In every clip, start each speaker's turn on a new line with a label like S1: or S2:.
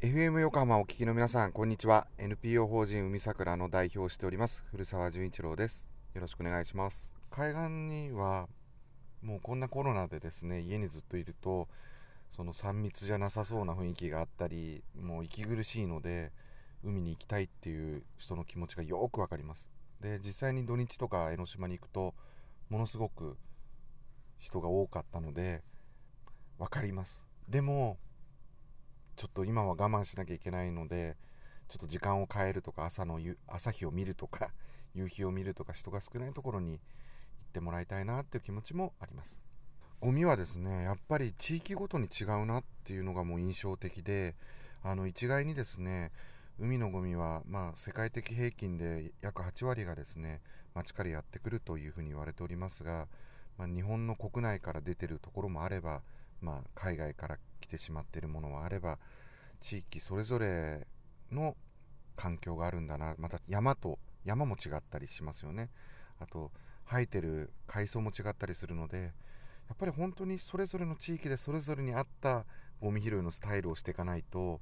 S1: FM 横浜お聞きの皆さんこんにちは。NPO 法人海桜の代表をしております。古澤純一郎です。よろしくお願いします。海岸にはもうこんなコロナでですね家にずっといるとその3密じゃなさそうな雰囲気があったりもう息苦しいので海に行きたいっていう人の気持ちがよくわかります。で実際に土日とか江ノ島に行くとものすごく人が多かったので分かります。でもちょっと今は我慢しなきゃいけないのでちょっと時間を変えるとか朝の朝日を見るとか 夕日を見るとか人が少ないところに行ってもらいたいなっていう気持ちもあります。ゴミはですねやっぱり地域ごとに違うなっていうのがもう印象的であの一概にですね海のゴミは、まあ、世界的平均で約8割がですね町からやってくるというふうに言われておりますが、まあ、日本の国内から出てるところもあれば、まあ、海外から来てしまっているものもあれば地域それぞれの環境があるんだな。また山と山も違ったりしますよね。あと生えてる海藻も違ったりするのでやっぱり本当にそれぞれの地域でそれぞれに合ったゴミ拾いのスタイルをしていかないと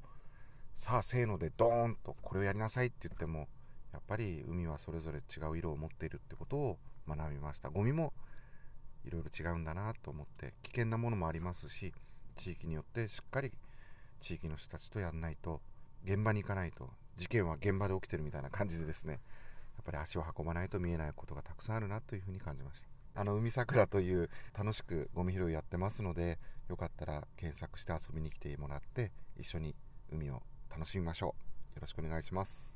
S1: さあせーのでドーンとこれをやりなさいって言ってもやっぱり海はそれぞれ違う色を持っているってことを学びました。ゴミもいろいろ違うんだなと思って危険なものもありますし地域によってしっかり地域の人たちとやんないと現場に行かないと事件は現場で起きてるみたいな感じでですねやっぱり足を運ばないと見えないことがたくさんあるなというふうに感じました。あの海桜という楽しくゴミ拾いやってますのでよかったら検索して遊びに来てもらって一緒に海を楽しみましょう。よろしくお願いします。